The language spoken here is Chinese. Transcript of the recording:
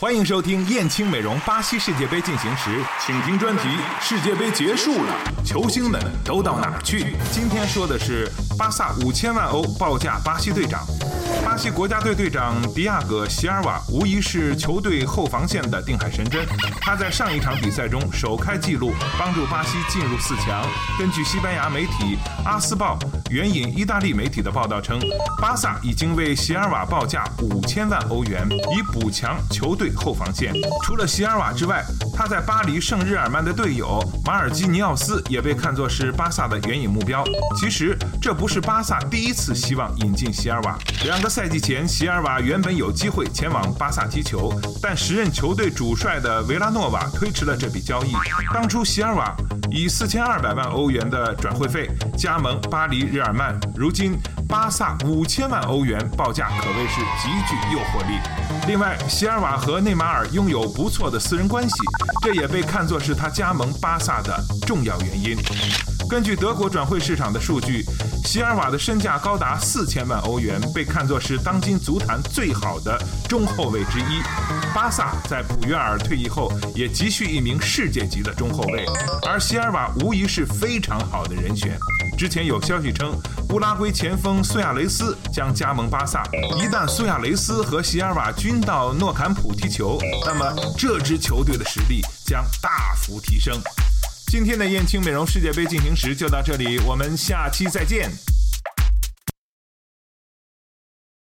欢迎收听燕青美容巴西世界杯进行时，请听专题：世界杯结束了，球星们都到哪儿去？今天说的是巴萨五千万欧报价巴西队长。巴西国家队队长迪亚戈·席尔瓦无疑是球队后防线的定海神针。他在上一场比赛中首开纪录，帮助巴西进入四强。根据西班牙媒体《阿斯报》援引意大利媒体的报道称，巴萨已经为席尔瓦报价五千万欧元，以补强球队。后防线除了席尔瓦之外，他在巴黎圣日耳曼的队友马尔基尼奥斯也被看作是巴萨的援引目标。其实这不是巴萨第一次希望引进席尔瓦。两个赛季前，席尔瓦原本有机会前往巴萨踢球，但时任球队主帅的维拉诺瓦推迟了这笔交易。当初席尔瓦以四千二百万欧元的转会费加盟巴黎日耳曼，如今巴萨五千万欧元报价可谓是极具诱惑力。另外，席尔瓦和内马尔拥有不错的私人关系，这也被看作是他加盟巴萨的重要原因。根据德国转会市场的数据，席尔瓦的身价高达四千万欧元，被看作是当今足坛最好的中后卫之一。巴萨在普约尔退役后也急需一名世界级的中后卫，而席尔瓦无疑是非常好的人选。之前有消息称，乌拉圭前锋苏亚雷斯将加盟巴萨。一旦苏亚雷斯和席尔瓦均到诺坎普踢球，那么这支球队的实力将大幅提升。今天的燕青美容世界杯进行时就到这里，我们下期再见。